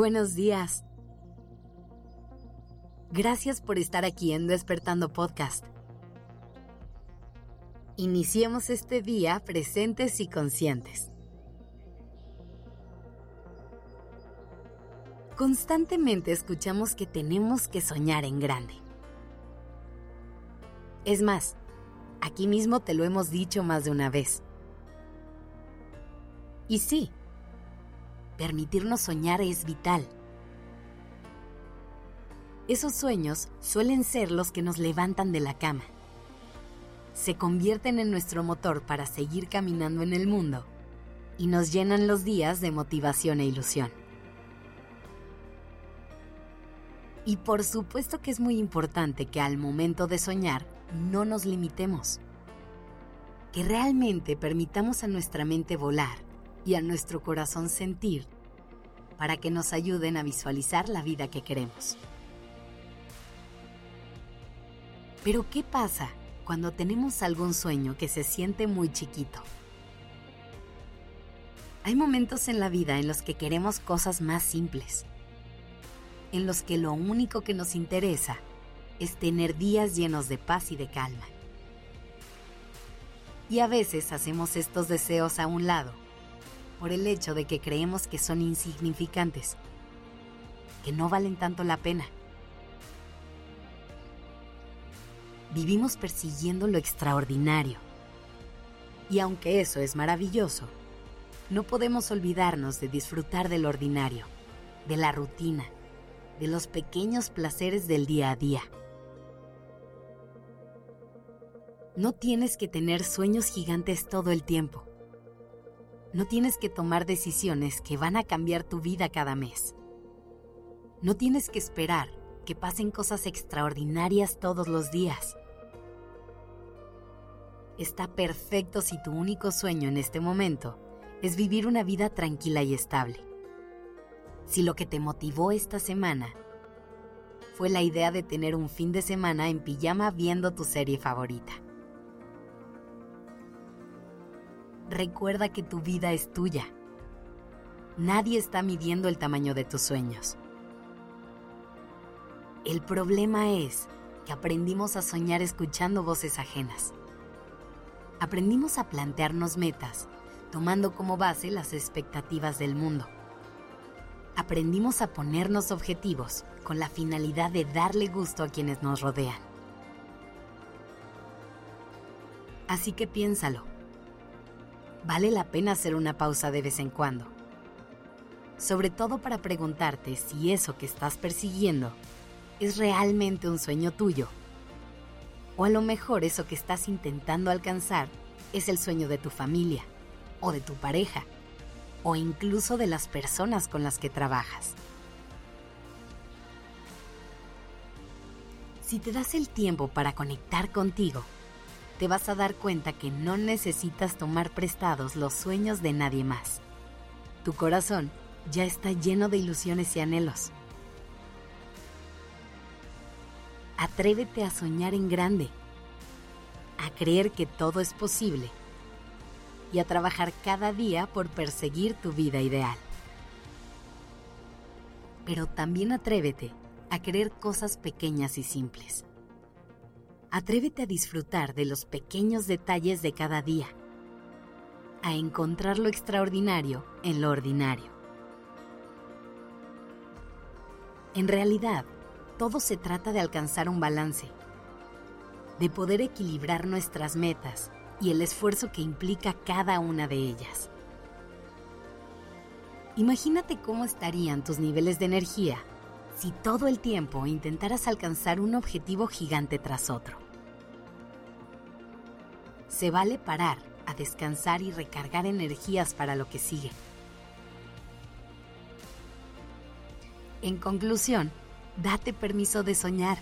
Buenos días. Gracias por estar aquí en Despertando Podcast. Iniciemos este día presentes y conscientes. Constantemente escuchamos que tenemos que soñar en grande. Es más, aquí mismo te lo hemos dicho más de una vez. Y sí, permitirnos soñar es vital. Esos sueños suelen ser los que nos levantan de la cama. Se convierten en nuestro motor para seguir caminando en el mundo y nos llenan los días de motivación e ilusión. Y por supuesto que es muy importante que al momento de soñar no nos limitemos, que realmente permitamos a nuestra mente volar y a nuestro corazón sentir para que nos ayuden a visualizar la vida que queremos. Pero ¿qué pasa cuando tenemos algún sueño que se siente muy chiquito? Hay momentos en la vida en los que queremos cosas más simples, en los que lo único que nos interesa es tener días llenos de paz y de calma. Y a veces hacemos estos deseos a un lado por el hecho de que creemos que son insignificantes, que no valen tanto la pena. Vivimos persiguiendo lo extraordinario. Y aunque eso es maravilloso, no podemos olvidarnos de disfrutar del ordinario, de la rutina, de los pequeños placeres del día a día. No tienes que tener sueños gigantes todo el tiempo no tienes que tomar decisiones que van a cambiar tu vida cada mes. No tienes que esperar que pasen cosas extraordinarias todos los días. Está perfecto si tu único sueño en este momento es vivir una vida tranquila y estable. Si lo que te motivó esta semana fue la idea de tener un fin de semana en pijama viendo tu serie favorita. Recuerda que tu vida es tuya. Nadie está midiendo el tamaño de tus sueños. El problema es que aprendimos a soñar escuchando voces ajenas. Aprendimos a plantearnos metas, tomando como base las expectativas del mundo. Aprendimos a ponernos objetivos con la finalidad de darle gusto a quienes nos rodean. Así que piénsalo vale la pena hacer una pausa de vez en cuando. Sobre todo para preguntarte si eso que estás persiguiendo es realmente un sueño tuyo. O a lo mejor eso que estás intentando alcanzar es el sueño de tu familia, o de tu pareja, o incluso de las personas con las que trabajas. Si te das el tiempo para conectar contigo, te vas a dar cuenta que no necesitas tomar prestados los sueños de nadie más. Tu corazón ya está lleno de ilusiones y anhelos. Atrévete a soñar en grande, a creer que todo es posible y a trabajar cada día por perseguir tu vida ideal. Pero también atrévete a querer cosas pequeñas y simples Atrévete a disfrutar de los pequeños detalles de cada día, a encontrar lo extraordinario en lo ordinario. En realidad, todo se trata de alcanzar un balance, de poder equilibrar nuestras metas y el esfuerzo que implica cada una de ellas. Imagínate cómo estarían tus niveles de energía si todo el tiempo intentaras alcanzar un objetivo gigante tras otro. Se vale parar a descansar y recargar energías para lo que sigue. En conclusión, date permiso de soñar,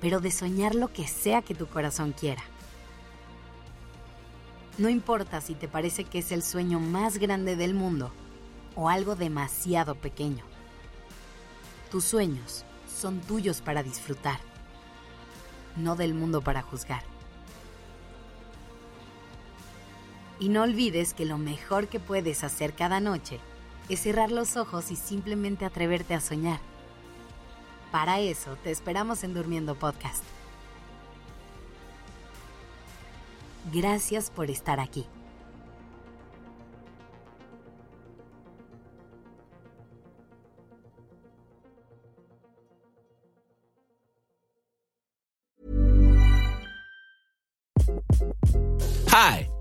pero de soñar lo que sea que tu corazón quiera. No importa si te parece que es el sueño más grande del mundo o algo demasiado pequeño. Tus sueños son tuyos para disfrutar, no del mundo para juzgar. Y no olvides que lo mejor que puedes hacer cada noche es cerrar los ojos y simplemente atreverte a soñar. Para eso te esperamos en Durmiendo Podcast. Gracias por estar aquí. Hi,